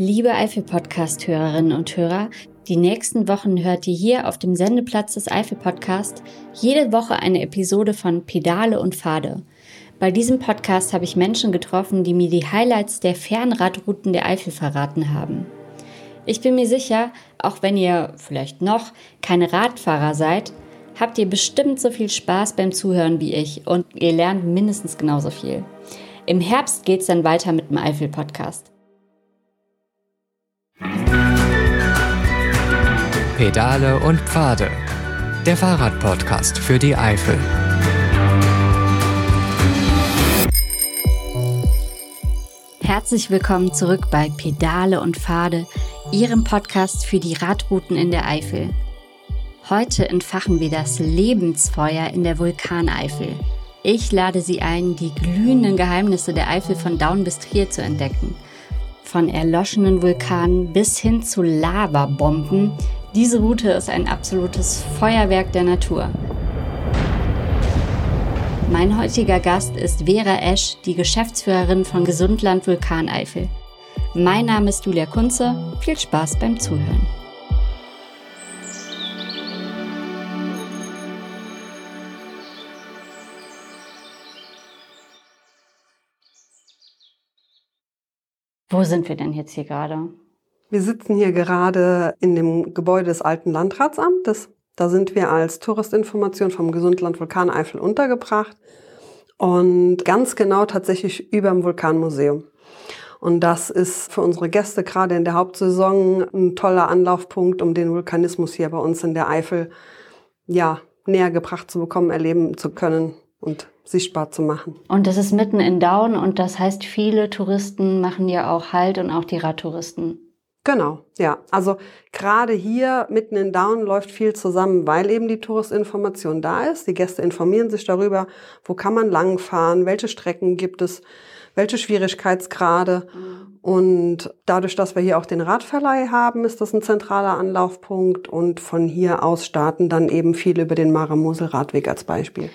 Liebe Eifel-Podcast-Hörerinnen und Hörer, die nächsten Wochen hört ihr hier auf dem Sendeplatz des Eifel-Podcast jede Woche eine Episode von Pedale und Pfade. Bei diesem Podcast habe ich Menschen getroffen, die mir die Highlights der Fernradrouten der Eifel verraten haben. Ich bin mir sicher, auch wenn ihr vielleicht noch keine Radfahrer seid, habt ihr bestimmt so viel Spaß beim Zuhören wie ich und ihr lernt mindestens genauso viel. Im Herbst geht's dann weiter mit dem Eifel-Podcast. Pedale und Pfade. Der Fahrradpodcast für die Eifel. Herzlich willkommen zurück bei Pedale und Pfade, Ihrem Podcast für die Radrouten in der Eifel. Heute entfachen wir das Lebensfeuer in der Vulkaneifel. Ich lade Sie ein, die glühenden Geheimnisse der Eifel von Daun bis Trier zu entdecken. Von erloschenen Vulkanen bis hin zu Lavabomben, diese Route ist ein absolutes Feuerwerk der Natur. Mein heutiger Gast ist Vera Esch, die Geschäftsführerin von Gesundland Vulkaneifel. Mein Name ist Julia Kunze. Viel Spaß beim Zuhören. Wo sind wir denn jetzt hier gerade? Wir sitzen hier gerade in dem Gebäude des alten Landratsamtes. Da sind wir als Touristinformation vom Gesundland Vulkaneifel untergebracht und ganz genau tatsächlich über dem Vulkanmuseum. Und das ist für unsere Gäste gerade in der Hauptsaison ein toller Anlaufpunkt, um den Vulkanismus hier bei uns in der Eifel ja, näher gebracht zu bekommen, erleben zu können und sichtbar zu machen. Und das ist mitten in Daun und das heißt, viele Touristen machen ja auch Halt und auch die Radtouristen. Genau, ja. Also gerade hier mitten in Down läuft viel zusammen, weil eben die Touristinformation da ist. Die Gäste informieren sich darüber, wo kann man langfahren, welche Strecken gibt es, welche Schwierigkeitsgrade. Mhm. Und dadurch, dass wir hier auch den Radverleih haben, ist das ein zentraler Anlaufpunkt. Und von hier aus starten dann eben viele über den Mara-Mosel-Radweg als Beispiel.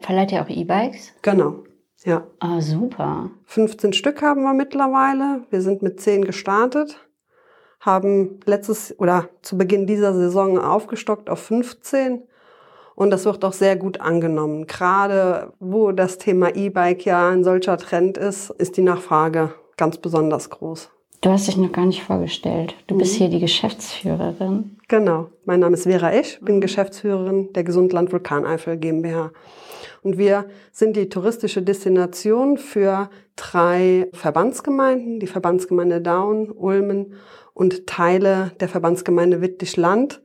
Verleiht ihr auch E-Bikes? Genau. Ja. Ah, super. 15 Stück haben wir mittlerweile. Wir sind mit 10 gestartet haben letztes oder zu Beginn dieser Saison aufgestockt auf 15 und das wird auch sehr gut angenommen. Gerade wo das Thema E-Bike ja ein solcher Trend ist, ist die Nachfrage ganz besonders groß. Du hast dich noch gar nicht vorgestellt. Du mhm. bist hier die Geschäftsführerin. Genau. Mein Name ist Vera Esch, bin mhm. Geschäftsführerin der Gesundland Vulkaneifel GmbH. Und wir sind die touristische Destination für drei Verbandsgemeinden, die Verbandsgemeinde Daun, Ulmen und Teile der Verbandsgemeinde Wittlich-Land.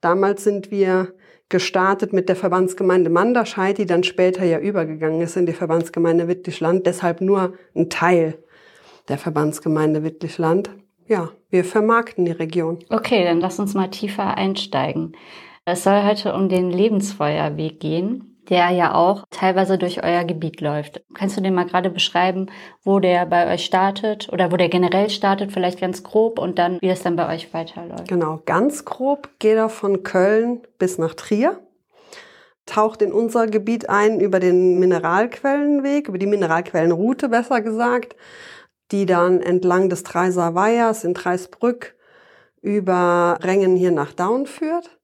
Damals sind wir gestartet mit der Verbandsgemeinde Manderscheid, die dann später ja übergegangen ist in die Verbandsgemeinde Wittlich-Land, deshalb nur ein Teil der Verbandsgemeinde Wittlich-Land. Ja, wir vermarkten die Region. Okay, dann lass uns mal tiefer einsteigen. Es soll heute um den Lebensfeuerweg gehen der ja auch teilweise durch euer Gebiet läuft. Kannst du den mal gerade beschreiben, wo der bei euch startet oder wo der generell startet, vielleicht ganz grob und dann, wie es dann bei euch weiterläuft? Genau, ganz grob geht er von Köln bis nach Trier, taucht in unser Gebiet ein über den Mineralquellenweg, über die Mineralquellenroute besser gesagt, die dann entlang des Dreiser Weihers in Dreisbrück über Rengen hier nach Daun führt.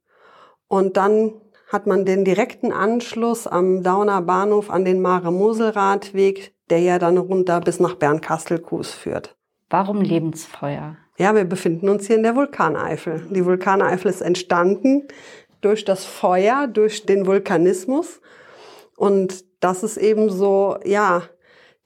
Und dann hat man den direkten Anschluss am Dauner Bahnhof an den Mare-Mosel-Radweg, der ja dann runter bis nach Bernkastel-Kues führt. Warum Lebensfeuer? Ja, wir befinden uns hier in der Vulkaneifel. Die Vulkaneifel ist entstanden durch das Feuer, durch den Vulkanismus. Und das ist eben so, ja,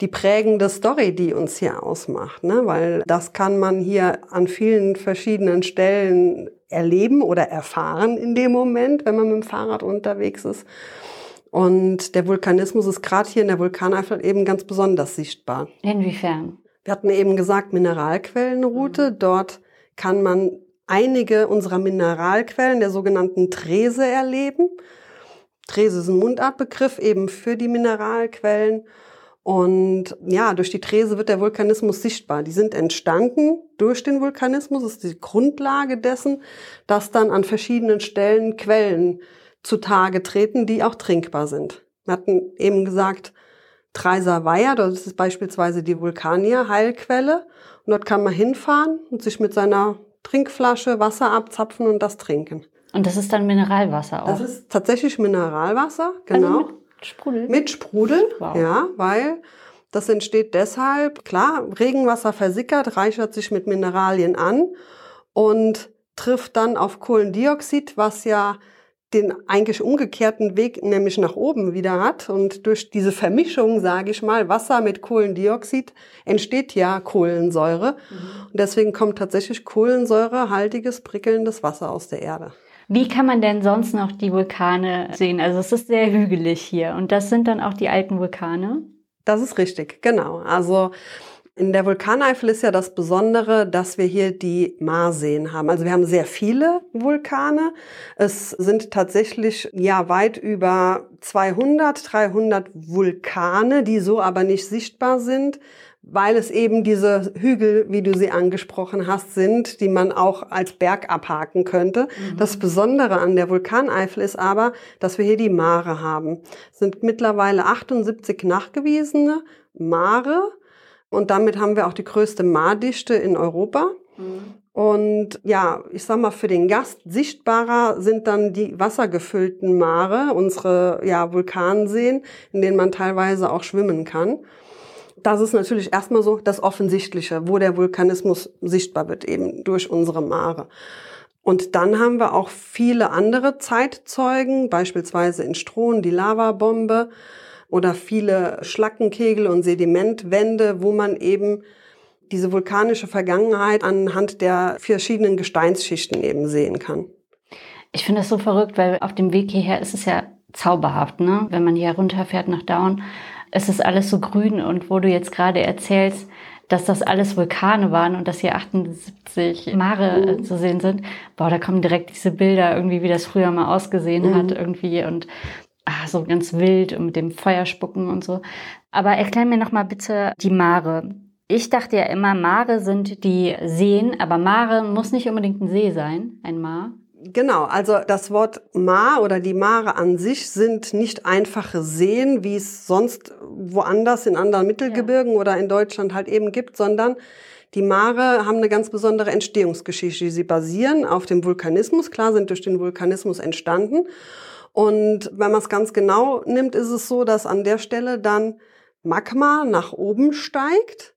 die prägende Story, die uns hier ausmacht, ne? weil das kann man hier an vielen verschiedenen Stellen erleben oder erfahren in dem Moment, wenn man mit dem Fahrrad unterwegs ist. Und der Vulkanismus ist gerade hier in der Vulkaneifel eben ganz besonders sichtbar. Inwiefern? Wir hatten eben gesagt, Mineralquellenroute. Mhm. Dort kann man einige unserer Mineralquellen der sogenannten Trese erleben. Trese ist ein Mundartbegriff eben für die Mineralquellen. Und ja, durch die Trese wird der Vulkanismus sichtbar. Die sind entstanden durch den Vulkanismus, das ist die Grundlage dessen, dass dann an verschiedenen Stellen Quellen zutage treten, die auch trinkbar sind. Wir hatten eben gesagt, Weiher, das ist beispielsweise die Vulkanier-Heilquelle. Und dort kann man hinfahren und sich mit seiner Trinkflasche Wasser abzapfen und das trinken. Und das ist dann Mineralwasser auch? Das ist tatsächlich Mineralwasser, genau. Also Sprudel? Mit Sprudel, Wow. ja, weil das entsteht deshalb, klar, Regenwasser versickert, reichert sich mit Mineralien an und trifft dann auf Kohlendioxid, was ja den eigentlich umgekehrten Weg nämlich nach oben wieder hat. Und durch diese Vermischung, sage ich mal, Wasser mit Kohlendioxid entsteht ja Kohlensäure. Und deswegen kommt tatsächlich kohlensäurehaltiges, prickelndes Wasser aus der Erde. Wie kann man denn sonst noch die Vulkane sehen? Also es ist sehr hügelig hier und das sind dann auch die alten Vulkane. Das ist richtig, genau. Also in der Vulkaneifel ist ja das Besondere, dass wir hier die Marseen haben. Also wir haben sehr viele Vulkane. Es sind tatsächlich ja weit über 200, 300 Vulkane, die so aber nicht sichtbar sind, weil es eben diese Hügel, wie du sie angesprochen hast, sind, die man auch als Berg abhaken könnte. Das Besondere an der Vulkaneifel ist aber, dass wir hier die Mare haben. Es sind mittlerweile 78 nachgewiesene Mare. Und damit haben wir auch die größte Mardichte in Europa. Und ja, ich sag mal, für den Gast sichtbarer sind dann die wassergefüllten Mare, unsere ja, Vulkanseen, in denen man teilweise auch schwimmen kann. Das ist natürlich erstmal so das Offensichtliche, wo der Vulkanismus sichtbar wird, eben durch unsere Mare. Und dann haben wir auch viele andere Zeitzeugen, beispielsweise in Strohn die Lavabombe oder viele Schlackenkegel und Sedimentwände, wo man eben diese vulkanische Vergangenheit anhand der verschiedenen Gesteinsschichten eben sehen kann. Ich finde das so verrückt, weil auf dem Weg hierher ist es ja zauberhaft, ne? Wenn man hier runterfährt nach Down, es ist alles so grün und wo du jetzt gerade erzählst, dass das alles Vulkane waren und dass hier 78 Mare äh, zu sehen sind, boah, da kommen direkt diese Bilder irgendwie, wie das früher mal ausgesehen hat irgendwie und ah, so ganz wild und mit dem Feuerspucken und so. Aber erklär mir noch mal bitte die Mare. Ich dachte ja immer, Mare sind die Seen, aber Mare muss nicht unbedingt ein See sein, ein Mar. Genau, also das Wort Mar oder die Mare an sich sind nicht einfache Seen, wie es sonst woanders in anderen Mittelgebirgen oder in Deutschland halt eben gibt, sondern die Mare haben eine ganz besondere Entstehungsgeschichte. Sie basieren auf dem Vulkanismus. Klar sind durch den Vulkanismus entstanden. Und wenn man es ganz genau nimmt, ist es so, dass an der Stelle dann Magma nach oben steigt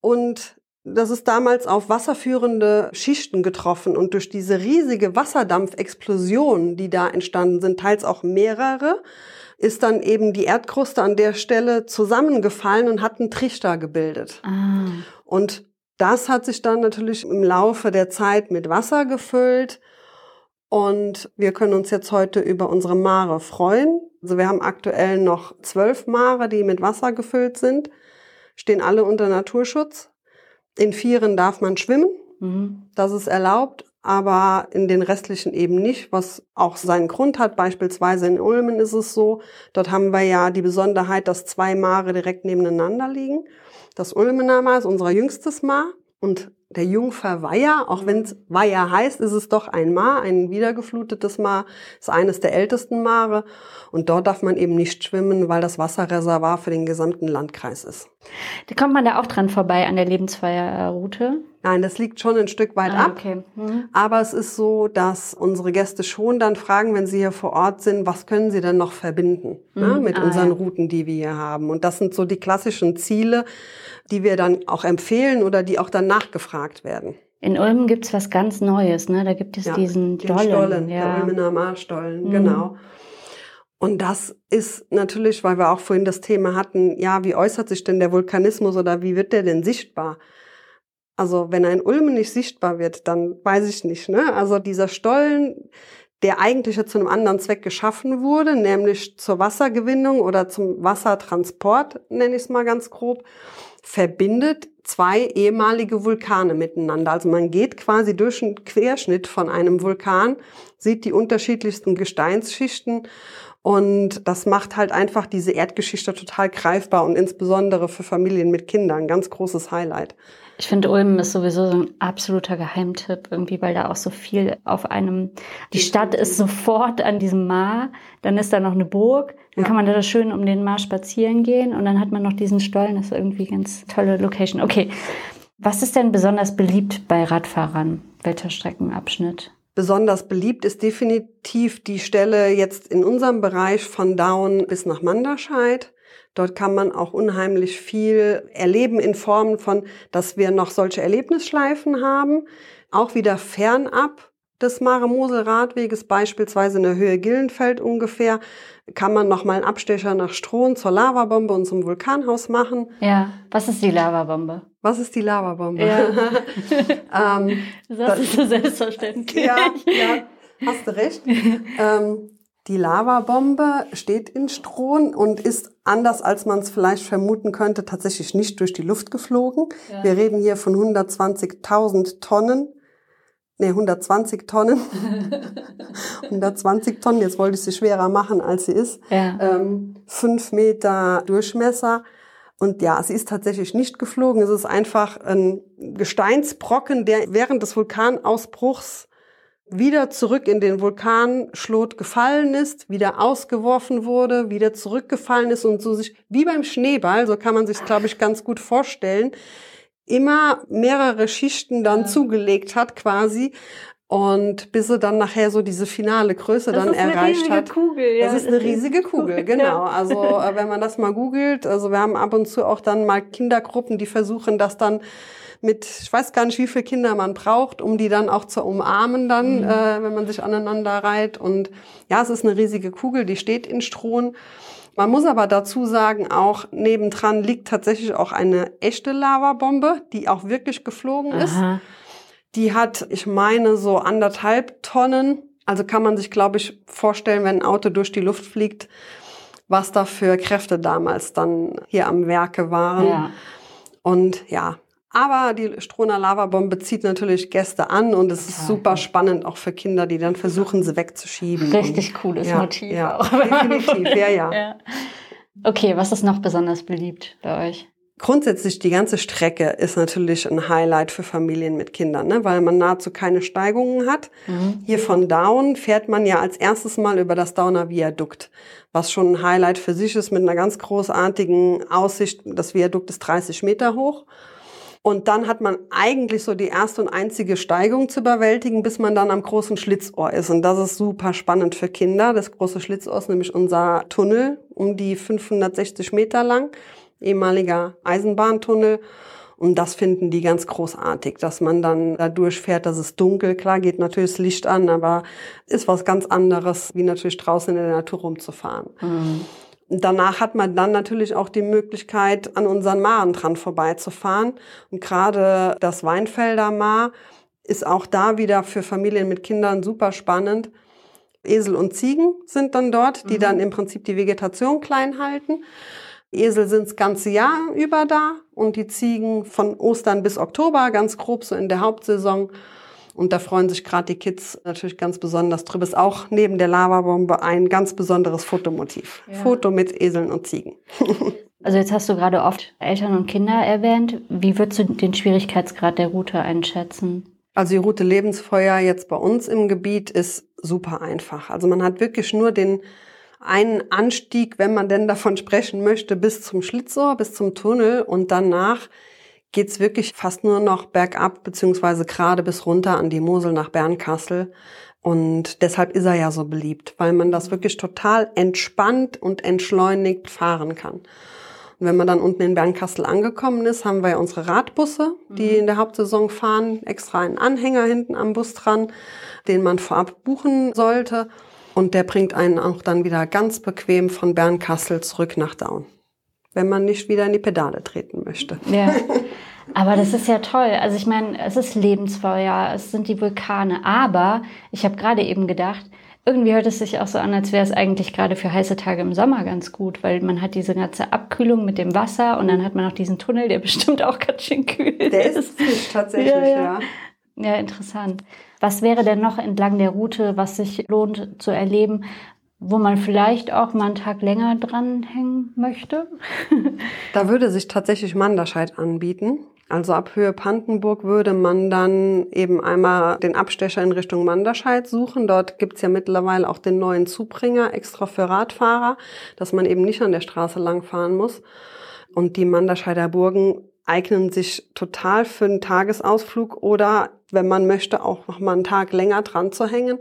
und das ist damals auf wasserführende Schichten getroffen und durch diese riesige Wasserdampfexplosion, die da entstanden sind, teils auch mehrere, ist dann eben die Erdkruste an der Stelle zusammengefallen und hat einen Trichter gebildet. Ah. Und das hat sich dann natürlich im Laufe der Zeit mit Wasser gefüllt. Und wir können uns jetzt heute über unsere Mare freuen. Also wir haben aktuell noch zwölf Mare, die mit Wasser gefüllt sind, stehen alle unter Naturschutz. In vieren darf man schwimmen, Mhm. das ist erlaubt, aber in den restlichen eben nicht, was auch seinen Grund hat. Beispielsweise in Ulmen ist es so, dort haben wir ja die Besonderheit, dass zwei Mare direkt nebeneinander liegen. Das Ulmener Mar ist unser jüngstes Mar und der Jungfer Weiher, auch wenn es Weiher heißt, ist es doch ein Mar, ein wiedergeflutetes Mar, ist eines der ältesten Mare und dort darf man eben nicht schwimmen, weil das Wasserreservoir für den gesamten Landkreis ist. Da kommt man da auch dran vorbei an der Lebensfeierroute. Nein, das liegt schon ein Stück weit Ah, ab. okay. Mhm. Aber es ist so, dass unsere Gäste schon dann fragen, wenn sie hier vor Ort sind, was können sie denn noch verbinden ne, Mhm. mit Ah, unseren ja. Routen, die wir hier haben. Und das sind so die klassischen Ziele, die wir dann auch empfehlen oder die auch dann nachgefragt werden. In Ulm gibt's was ganz Neues, ne? Da gibt es Ja, diesen Den Dollen. Stollen, der ja. Ulmener Marstollen, Mhm. genau. Und das ist natürlich, weil wir auch vorhin das Thema hatten, ja, wie äußert sich denn der Vulkanismus oder wie wird der denn sichtbar? Also wenn ein Ulmen nicht sichtbar wird, dann weiß ich nicht. Ne? Also dieser Stollen, der eigentlich ja zu einem anderen Zweck geschaffen wurde, nämlich zur Wassergewinnung oder zum Wassertransport, nenne ich es mal ganz grob, verbindet zwei ehemalige Vulkane miteinander. Also man geht quasi durch einen Querschnitt von einem Vulkan, sieht die unterschiedlichsten Gesteinsschichten Und das macht halt einfach diese Erdgeschichte total greifbar und insbesondere für Familien mit Kindern ein ganz großes Highlight. Ich finde, Ulm ist sowieso so ein absoluter Geheimtipp, irgendwie, weil da auch so viel auf einem, die Stadt ist sofort an diesem Mar, dann ist da noch eine Burg, dann ja. kann man da schön um den Mar spazieren gehen und dann hat man noch diesen Stollen, das ist irgendwie ganz tolle Location. Okay. Was ist denn besonders beliebt bei Radfahrern? Welcher Streckenabschnitt? Besonders beliebt ist definitiv die Stelle jetzt in unserem Bereich von Daun bis nach Manderscheid. Dort kann man auch unheimlich viel erleben in Form von, dass wir noch solche Erlebnisschleifen haben. Auch wieder fernab des Mare-Mosel-Radweges, beispielsweise in der Höhe Gillenfeld ungefähr, kann man noch mal einen Abstecher nach Strohn zur Lavabombe und zum Vulkanhaus machen. Ja, was ist die Lavabombe? Was ist die Lavabombe? Ja. ähm, das ist so selbstverständlich. Ja, ja, hast du recht. ähm, die Lavabombe steht in Strohn und ist anders, als man es vielleicht vermuten könnte, tatsächlich nicht durch die Luft geflogen. Ja. Wir reden hier von 120.000 Tonnen. Nee, 120 Tonnen. 120 Tonnen, jetzt wollte ich sie schwerer machen, als sie ist. Ja. Ähm, fünf Meter Durchmesser. Und ja, sie ist tatsächlich nicht geflogen. Es ist einfach ein Gesteinsbrocken, der während des Vulkanausbruchs wieder zurück in den Vulkanschlot gefallen ist, wieder ausgeworfen wurde, wieder zurückgefallen ist und so sich wie beim Schneeball, so kann man sich glaube ich ganz gut vorstellen, immer mehrere Schichten dann ja. zugelegt hat quasi und bis sie dann nachher so diese finale Größe das dann erreicht hat. Kugel, ja. Das ist eine riesige Kugel, genau. Also äh, wenn man das mal googelt, also wir haben ab und zu auch dann mal Kindergruppen, die versuchen das dann mit, ich weiß gar nicht, wie viele Kinder man braucht, um die dann auch zu umarmen dann, mhm. äh, wenn man sich aneinander reiht. Und ja, es ist eine riesige Kugel, die steht in Strohn. Man muss aber dazu sagen, auch nebendran liegt tatsächlich auch eine echte Lavabombe, die auch wirklich geflogen Aha. ist. Die hat, ich meine, so anderthalb Tonnen. Also kann man sich, glaube ich, vorstellen, wenn ein Auto durch die Luft fliegt, was da für Kräfte damals dann hier am Werke waren. Ja. Und ja, aber die Strohner Lavabombe zieht natürlich Gäste an und es ist super spannend auch für Kinder, die dann versuchen, sie wegzuschieben. Richtig cooles ja, Motiv ja, auch. Definitiv, ja, ja, ja. Okay, was ist noch besonders beliebt bei euch? Grundsätzlich die ganze Strecke ist natürlich ein Highlight für Familien mit Kindern, ne? weil man nahezu keine Steigungen hat. Mhm. Hier von Down fährt man ja als erstes Mal über das Downer Viadukt, was schon ein Highlight für sich ist mit einer ganz großartigen Aussicht. Das Viadukt ist 30 Meter hoch und dann hat man eigentlich so die erste und einzige Steigung zu überwältigen, bis man dann am großen Schlitzohr ist. Und das ist super spannend für Kinder. Das große Schlitzohr ist nämlich unser Tunnel, um die 560 Meter lang, ehemaliger Eisenbahntunnel. Und das finden die ganz großartig, dass man dann da durchfährt, dass es dunkel, klar geht natürlich das Licht an, aber ist was ganz anderes, wie natürlich draußen in der Natur rumzufahren. Mhm. Danach hat man dann natürlich auch die Möglichkeit, an unseren Maren dran vorbeizufahren. Und gerade das Weinfelder Maar ist auch da wieder für Familien mit Kindern super spannend. Esel und Ziegen sind dann dort, die mhm. dann im Prinzip die Vegetation klein halten. Esel sind das ganze Jahr über da und die Ziegen von Ostern bis Oktober, ganz grob so in der Hauptsaison. Und da freuen sich gerade die Kids natürlich ganz besonders drüber. Ist auch neben der Lavabombe ein ganz besonderes Fotomotiv. Ja. Foto mit Eseln und Ziegen. Also jetzt hast du gerade oft Eltern und Kinder erwähnt. Wie würdest du den Schwierigkeitsgrad der Route einschätzen? Also die Route Lebensfeuer jetzt bei uns im Gebiet ist super einfach. Also man hat wirklich nur den einen Anstieg, wenn man denn davon sprechen möchte, bis zum Schlitzohr, bis zum Tunnel und danach geht's wirklich fast nur noch bergab, beziehungsweise gerade bis runter an die Mosel nach Bernkassel. Und deshalb ist er ja so beliebt, weil man das wirklich total entspannt und entschleunigt fahren kann. Und wenn man dann unten in Bernkassel angekommen ist, haben wir ja unsere Radbusse, die mhm. in der Hauptsaison fahren, extra einen Anhänger hinten am Bus dran, den man vorab buchen sollte. Und der bringt einen auch dann wieder ganz bequem von Bernkassel zurück nach Daun wenn man nicht wieder in die Pedale treten möchte. Ja. Aber das ist ja toll. Also ich meine, es ist Lebensfeuer, es sind die Vulkane. Aber ich habe gerade eben gedacht, irgendwie hört es sich auch so an, als wäre es eigentlich gerade für heiße Tage im Sommer ganz gut, weil man hat diese ganze Abkühlung mit dem Wasser und dann hat man noch diesen Tunnel, der bestimmt auch ganz schön kühl ist. Der ist tatsächlich, ja, ja. ja. Ja, interessant. Was wäre denn noch entlang der Route, was sich lohnt zu erleben, wo man vielleicht auch mal einen Tag länger dranhängen möchte? da würde sich tatsächlich Manderscheid anbieten. Also ab Höhe Pantenburg würde man dann eben einmal den Abstecher in Richtung Manderscheid suchen. Dort gibt's ja mittlerweile auch den neuen Zubringer extra für Radfahrer, dass man eben nicht an der Straße langfahren muss. Und die Manderscheider Burgen eignen sich total für einen Tagesausflug oder wenn man möchte, auch noch mal einen Tag länger dran zu hängen,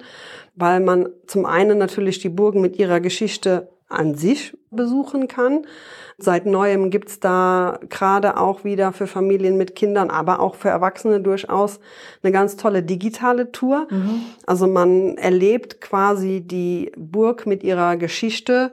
weil man zum einen natürlich die Burgen mit ihrer Geschichte an sich besuchen kann. Seit neuem gibt's da gerade auch wieder für Familien mit Kindern, aber auch für Erwachsene durchaus eine ganz tolle digitale Tour. Mhm. Also man erlebt quasi die Burg mit ihrer Geschichte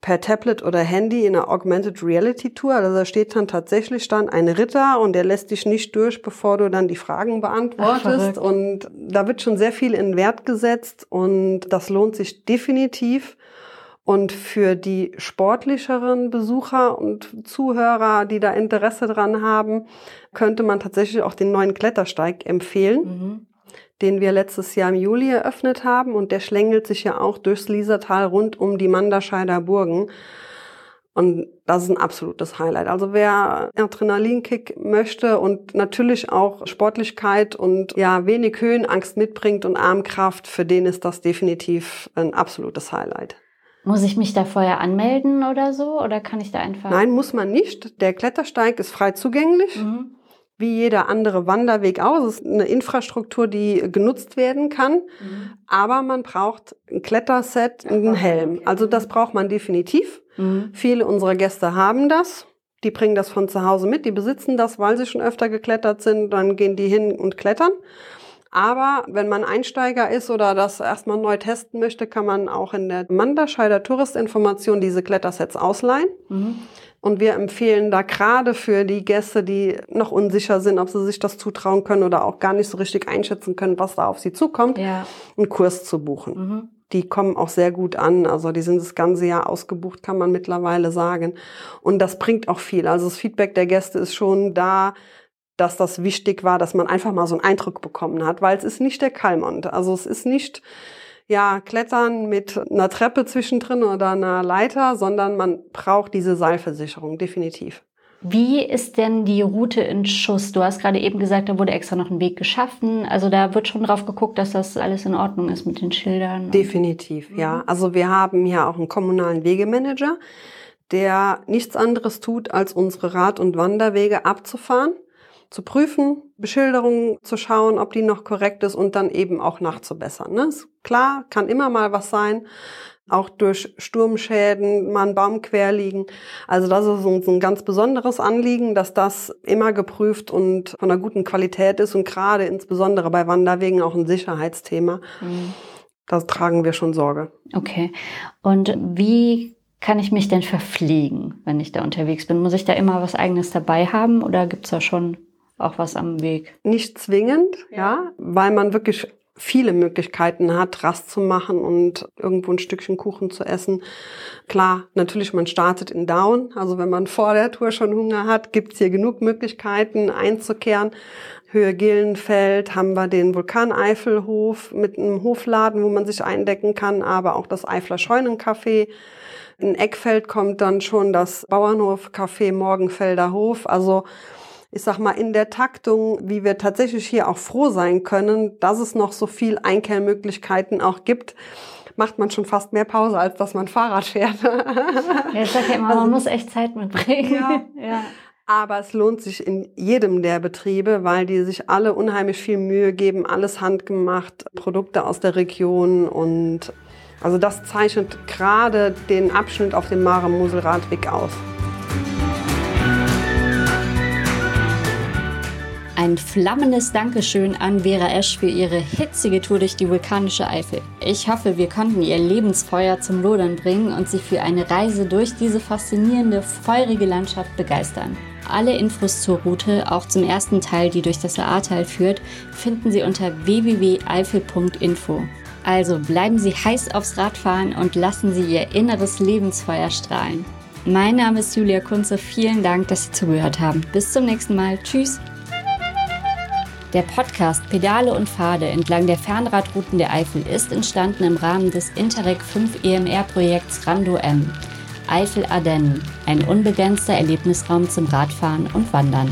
per Tablet oder Handy in einer Augmented Reality Tour. Also da steht dann tatsächlich dann ein Ritter und der lässt dich nicht durch, bevor du dann die Fragen beantwortest. Ach, und da wird schon sehr viel in Wert gesetzt und das lohnt sich definitiv. Und für die sportlicheren Besucher und Zuhörer, die da Interesse dran haben, könnte man tatsächlich auch den neuen Klettersteig empfehlen. Mhm den wir letztes Jahr im Juli eröffnet haben. Und der schlängelt sich ja auch durchs Liesertal rund um die Manderscheider Burgen. Und das ist ein absolutes Highlight. Also wer Adrenalinkick möchte und natürlich auch Sportlichkeit und ja wenig Höhenangst mitbringt und Armkraft, für den ist das definitiv ein absolutes Highlight. Muss ich mich da vorher anmelden oder so? Oder kann ich da einfach? Nein, muss man nicht. Der Klettersteig ist frei zugänglich. Mhm wie jeder andere Wanderweg aus. Es ist eine Infrastruktur, die genutzt werden kann. Mhm. Aber man braucht ein Kletterset und einen Helm. Also das braucht man definitiv. Mhm. Viele unserer Gäste haben das. Die bringen das von zu Hause mit. Die besitzen das, weil sie schon öfter geklettert sind. Dann gehen die hin und klettern. Aber wenn man Einsteiger ist oder das erstmal neu testen möchte, kann man auch in der Manderscheider Touristinformation diese Klettersets ausleihen. Mhm. Und wir empfehlen da gerade für die Gäste, die noch unsicher sind, ob sie sich das zutrauen können oder auch gar nicht so richtig einschätzen können, was da auf sie zukommt, ja. einen Kurs zu buchen. Mhm. Die kommen auch sehr gut an. Also die sind das ganze Jahr ausgebucht, kann man mittlerweile sagen. Und das bringt auch viel. Also das Feedback der Gäste ist schon da, dass das wichtig war, dass man einfach mal so einen Eindruck bekommen hat, weil es ist nicht der Kalmont. Also es ist nicht ja, Klettern mit einer Treppe zwischendrin oder einer Leiter, sondern man braucht diese Seilversicherung, definitiv. Wie ist denn die Route in Schuss? Du hast gerade eben gesagt, da wurde extra noch ein Weg geschaffen. Also da wird schon drauf geguckt, dass das alles in Ordnung ist mit den Schildern. Definitiv, mhm. ja. Also wir haben ja auch einen kommunalen Wegemanager, der nichts anderes tut, als unsere Rad- und Wanderwege abzufahren zu prüfen, Beschilderungen zu schauen, ob die noch korrekt ist und dann eben auch nachzubessern. Ne? Ist klar, kann immer mal was sein, auch durch Sturmschäden mal ein Baum quer liegen. Also das ist uns ein ganz besonderes Anliegen, dass das immer geprüft und von einer guten Qualität ist und gerade insbesondere bei Wanderwegen auch ein Sicherheitsthema. Mhm. Da tragen wir schon Sorge. Okay. Und wie kann ich mich denn verpflegen, wenn ich da unterwegs bin? Muss ich da immer was eigenes dabei haben oder gibt's da schon auch was am Weg. Nicht zwingend, ja, ja weil man wirklich viele Möglichkeiten hat, Rast zu machen und irgendwo ein Stückchen Kuchen zu essen. Klar, natürlich, man startet in Down. Also wenn man vor der Tour schon Hunger hat, gibt's hier genug Möglichkeiten einzukehren. Höhe Gillenfeld haben wir den Vulkaneifelhof mit einem Hofladen, wo man sich eindecken kann, aber auch das Eifler Scheunencafé. In Eckfeld kommt dann schon das Bauernhof Café Morgenfelder Hof. Also ich sag mal, in der Taktung, wie wir tatsächlich hier auch froh sein können, dass es noch so viel Einkehrmöglichkeiten auch gibt, macht man schon fast mehr Pause, als dass man Fahrrad fährt. Ja, ich sag ja immer, also, man muss echt Zeit mitbringen. Ja. ja. Aber es lohnt sich in jedem der Betriebe, weil die sich alle unheimlich viel Mühe geben, alles handgemacht, Produkte aus der Region und also das zeichnet gerade den Abschnitt auf dem Mare-Mosel-Radweg aus. Ein flammendes Dankeschön an Vera Esch für ihre hitzige Tour durch die vulkanische Eifel. Ich hoffe, wir konnten ihr Lebensfeuer zum Lodern bringen und sie für eine Reise durch diese faszinierende, feurige Landschaft begeistern. Alle Infos zur Route, auch zum ersten Teil, die durch das Ahrtal führt, finden Sie unter www.eifel.info. Also bleiben Sie heiß aufs Radfahren und lassen Sie Ihr inneres Lebensfeuer strahlen. Mein Name ist Julia Kunze. Vielen Dank, dass Sie zugehört haben. Bis zum nächsten Mal. Tschüss. Der Podcast Pedale und Pfade entlang der Fernradrouten der Eifel ist entstanden im Rahmen des Interreg 5 EMR-Projekts Rando M. Eifel Ardennen, ein unbegrenzter Erlebnisraum zum Radfahren und Wandern.